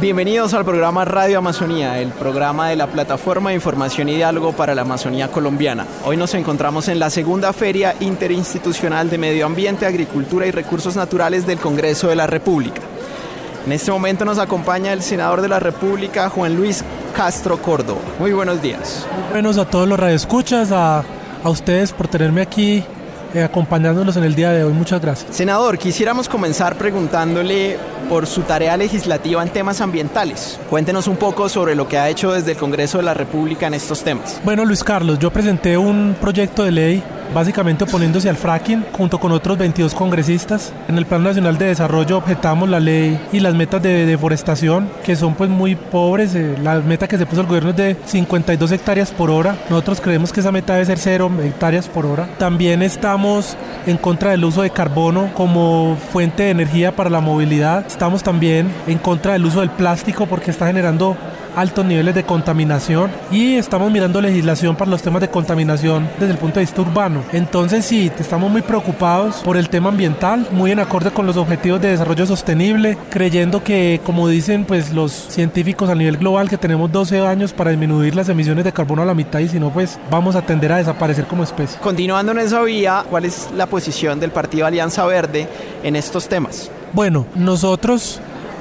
Bienvenidos al programa Radio Amazonía, el programa de la plataforma de información y diálogo para la Amazonía colombiana. Hoy nos encontramos en la segunda Feria Interinstitucional de Medio Ambiente, Agricultura y Recursos Naturales del Congreso de la República. En este momento nos acompaña el senador de la República, Juan Luis Castro Córdoba. Muy buenos días. Buenos a todos los radioescuchas, a, a ustedes por tenerme aquí eh, acompañándonos en el día de hoy. Muchas gracias. Senador, quisiéramos comenzar preguntándole por su tarea legislativa en temas ambientales. Cuéntenos un poco sobre lo que ha hecho desde el Congreso de la República en estos temas. Bueno, Luis Carlos, yo presenté un proyecto de ley básicamente oponiéndose al fracking junto con otros 22 congresistas. En el Plan Nacional de Desarrollo objetamos la ley y las metas de deforestación que son pues muy pobres. Eh, la meta que se puso el gobierno es de 52 hectáreas por hora. Nosotros creemos que esa meta debe ser 0 hectáreas por hora. También estamos en contra del uso de carbono como fuente de energía para la movilidad. Estamos también en contra del uso del plástico porque está generando altos niveles de contaminación y estamos mirando legislación para los temas de contaminación desde el punto de vista urbano. Entonces sí, estamos muy preocupados por el tema ambiental, muy en acorde con los objetivos de desarrollo sostenible, creyendo que como dicen pues los científicos a nivel global que tenemos 12 años para disminuir las emisiones de carbono a la mitad y si no pues vamos a tender a desaparecer como especie. Continuando en esa vía, ¿cuál es la posición del Partido Alianza Verde en estos temas? Bueno, nosotros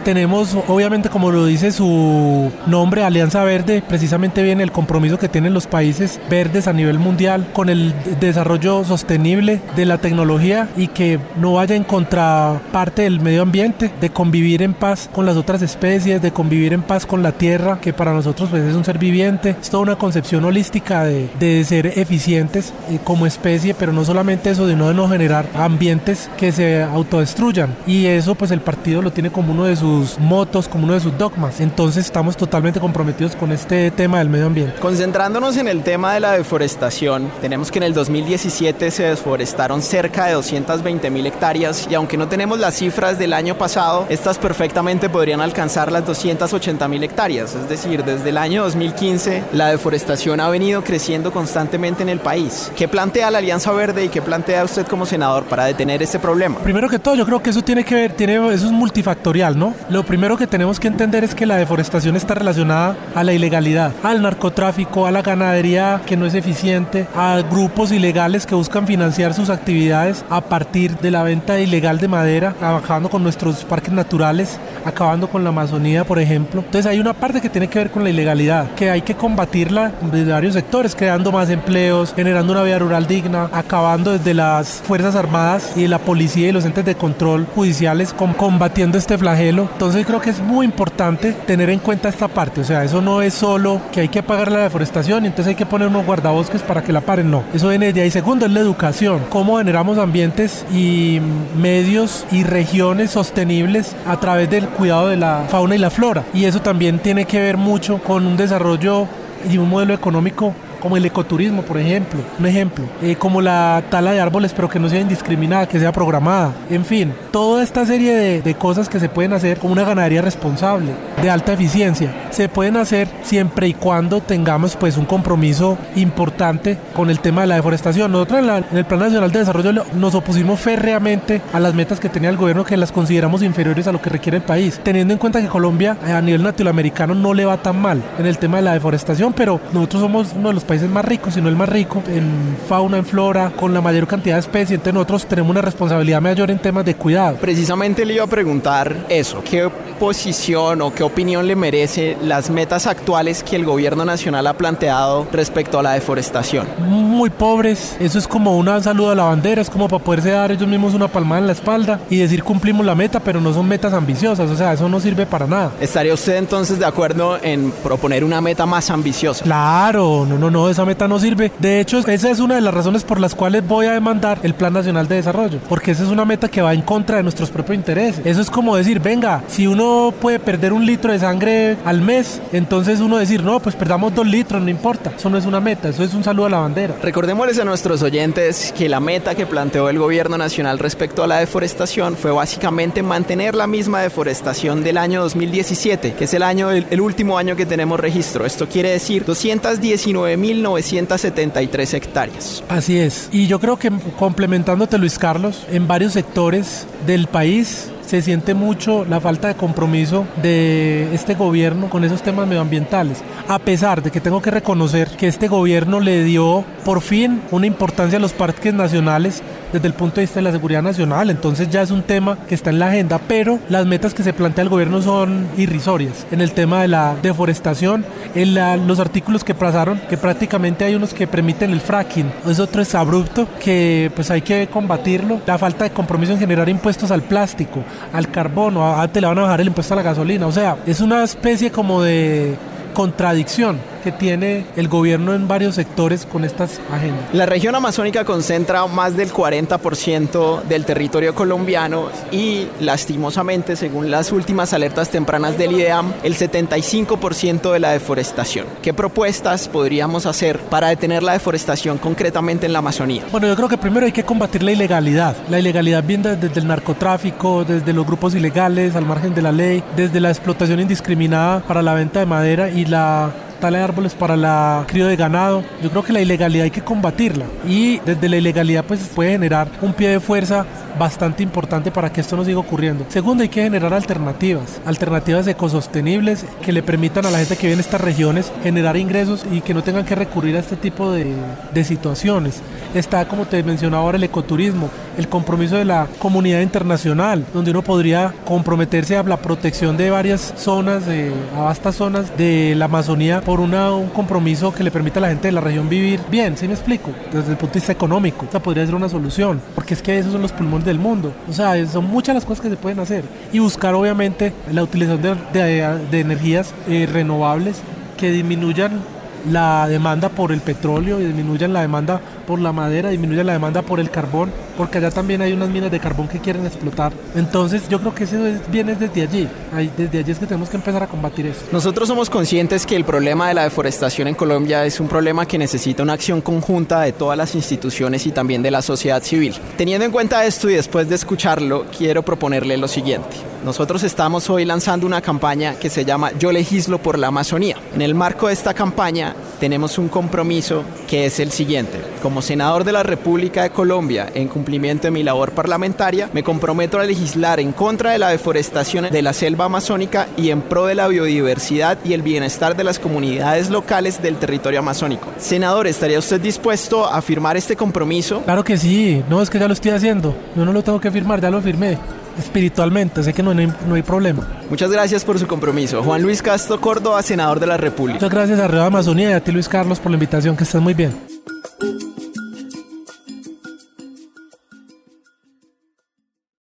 tenemos, obviamente, como lo dice su nombre, Alianza Verde, precisamente viene el compromiso que tienen los países verdes a nivel mundial con el desarrollo sostenible de la tecnología y que no vaya en contraparte del medio ambiente, de convivir en paz con las otras especies, de convivir en paz con la tierra, que para nosotros pues, es un ser viviente. Es toda una concepción holística de, de ser eficientes eh, como especie, pero no solamente eso, sino de no generar ambientes que se autodestruyan. Y eso, pues, el partido lo tiene como uno de sus motos, como uno de sus dogmas. Entonces estamos totalmente comprometidos con este tema del medio ambiente. Concentrándonos en el tema de la deforestación, tenemos que en el 2017 se desforestaron cerca de 220 mil hectáreas y aunque no tenemos las cifras del año pasado, estas perfectamente podrían alcanzar las 280 mil hectáreas. Es decir, desde el año 2015 la deforestación ha venido creciendo constantemente en el país. ¿Qué plantea la Alianza Verde y qué plantea usted como senador para detener este problema? Primero que todo, yo creo que eso tiene que ver, tiene, eso es multifactorial, ¿no? Lo primero que tenemos que entender es que la deforestación está relacionada a la ilegalidad, al narcotráfico, a la ganadería que no es eficiente, a grupos ilegales que buscan financiar sus actividades a partir de la venta ilegal de madera, acabando con nuestros parques naturales, acabando con la Amazonía, por ejemplo. Entonces hay una parte que tiene que ver con la ilegalidad, que hay que combatirla desde varios sectores, creando más empleos, generando una vida rural digna, acabando desde las Fuerzas Armadas y la policía y los entes de control judiciales combatiendo este flagelo entonces creo que es muy importante tener en cuenta esta parte, o sea, eso no es solo que hay que pagar la deforestación y entonces hay que poner unos guardabosques para que la paren, no. Eso viene de ahí. Segundo es la educación, cómo generamos ambientes y medios y regiones sostenibles a través del cuidado de la fauna y la flora. Y eso también tiene que ver mucho con un desarrollo y un modelo económico como el ecoturismo, por ejemplo, un ejemplo, eh, como la tala de árboles, pero que no sea indiscriminada, que sea programada, en fin, toda esta serie de, de cosas que se pueden hacer con una ganadería responsable, de alta eficiencia, se pueden hacer siempre y cuando tengamos pues un compromiso importante con el tema de la deforestación. Nosotros en, en el Plan Nacional de Desarrollo nos opusimos férreamente a las metas que tenía el gobierno que las consideramos inferiores a lo que requiere el país, teniendo en cuenta que Colombia eh, a nivel latinoamericano no le va tan mal en el tema de la deforestación, pero nosotros somos uno de los países más ricos, sino el más rico en fauna, en flora, con la mayor cantidad de especies. Entonces nosotros tenemos una responsabilidad mayor en temas de cuidado. Precisamente le iba a preguntar eso, ¿qué posición o qué opinión le merece las metas actuales que el gobierno nacional ha planteado respecto a la deforestación? Muy pobres, eso es como una saludo a la bandera, es como para poderse dar ellos mismos una palmada en la espalda y decir cumplimos la meta, pero no son metas ambiciosas, o sea, eso no sirve para nada. ¿Estaría usted entonces de acuerdo en proponer una meta más ambiciosa? Claro, no, no, no, esa meta no sirve. De hecho, esa es una de las razones por las cuales voy a demandar el Plan Nacional de Desarrollo, porque esa es una meta que va en contra de nuestros propios intereses. Eso es como decir, venga, si uno puede perder un litro de sangre al mes, entonces uno decir, no, pues perdamos dos litros, no importa. Eso no es una meta, eso es un saludo a la bandera. Recordémosles a nuestros oyentes que la meta que planteó el gobierno nacional respecto a la deforestación fue básicamente mantener la misma deforestación del año 2017, que es el año el último año que tenemos registro. Esto quiere decir 219.973 hectáreas. Así es. Y yo creo que complementándote Luis Carlos, en varios sectores del país se siente mucho la falta de compromiso de este gobierno con esos temas medioambientales. A pesar de que tengo que reconocer que este gobierno le dio por fin una importancia a los parques nacionales desde el punto de vista de la seguridad nacional, entonces ya es un tema que está en la agenda, pero las metas que se plantea el gobierno son irrisorias. En el tema de la deforestación, en los artículos que pasaron, que prácticamente hay unos que permiten el fracking, es otro es abrupto que pues hay que combatirlo, la falta de compromiso en generar impuestos al plástico, al carbono, antes le van a bajar el impuesto a la gasolina, o sea, es una especie como de contradicción que tiene el gobierno en varios sectores con estas agendas. La región amazónica concentra más del 40% del territorio colombiano y lastimosamente, según las últimas alertas tempranas del IDEAM, el 75% de la deforestación. ¿Qué propuestas podríamos hacer para detener la deforestación concretamente en la Amazonía? Bueno, yo creo que primero hay que combatir la ilegalidad. La ilegalidad viene desde el narcotráfico, desde los grupos ilegales al margen de la ley, desde la explotación indiscriminada para la venta de madera y la tala de árboles para la crío de ganado. Yo creo que la ilegalidad hay que combatirla y desde la ilegalidad pues puede generar un pie de fuerza bastante importante para que esto no siga ocurriendo. Segundo, hay que generar alternativas, alternativas ecosostenibles que le permitan a la gente que vive en estas regiones generar ingresos y que no tengan que recurrir a este tipo de, de situaciones. Está, como te mencionaba ahora, el ecoturismo, el compromiso de la comunidad internacional, donde uno podría comprometerse a la protección de varias zonas, de, a vastas zonas de la Amazonía por un compromiso que le permita a la gente de la región vivir bien, ¿sí me explico? Desde el punto de vista económico, esa podría ser una solución, porque es que esos son los pulmones del mundo. O sea, son muchas las cosas que se pueden hacer. Y buscar obviamente la utilización de, energías eh, renovables que disminuyan la demanda por el petróleo y disminuyan la demanda por la madera, disminuye la demanda por el carbón, porque allá también hay unas minas de carbón que quieren explotar. Entonces yo creo que eso viene desde allí. desde allí es que tenemos que empezar a combatir eso. Nosotros somos conscientes que el problema de la deforestación en Colombia es un problema que necesita una acción conjunta de todas las instituciones y también de la sociedad civil. Teniendo en cuenta esto y después de escucharlo, quiero proponerle lo siguiente. Nosotros estamos hoy lanzando una campaña que se llama Yo legislo por la Amazonía. En el marco de esta campaña tenemos un compromiso que es el siguiente. Como senador de la República de Colombia, en cumplimiento de mi labor parlamentaria, me comprometo a legislar en contra de la deforestación de la selva amazónica y en pro de la biodiversidad y el bienestar de las comunidades locales del territorio amazónico. Senador, ¿estaría usted dispuesto a firmar este compromiso? Claro que sí, no es que ya lo estoy haciendo, yo no lo tengo que firmar, ya lo firmé espiritualmente, sé que no hay, no hay problema. Muchas gracias por su compromiso. Juan Luis Castro Córdoba, senador de la República. Muchas gracias a Río Amazonía y a ti Luis Carlos por la invitación, que estás muy bien.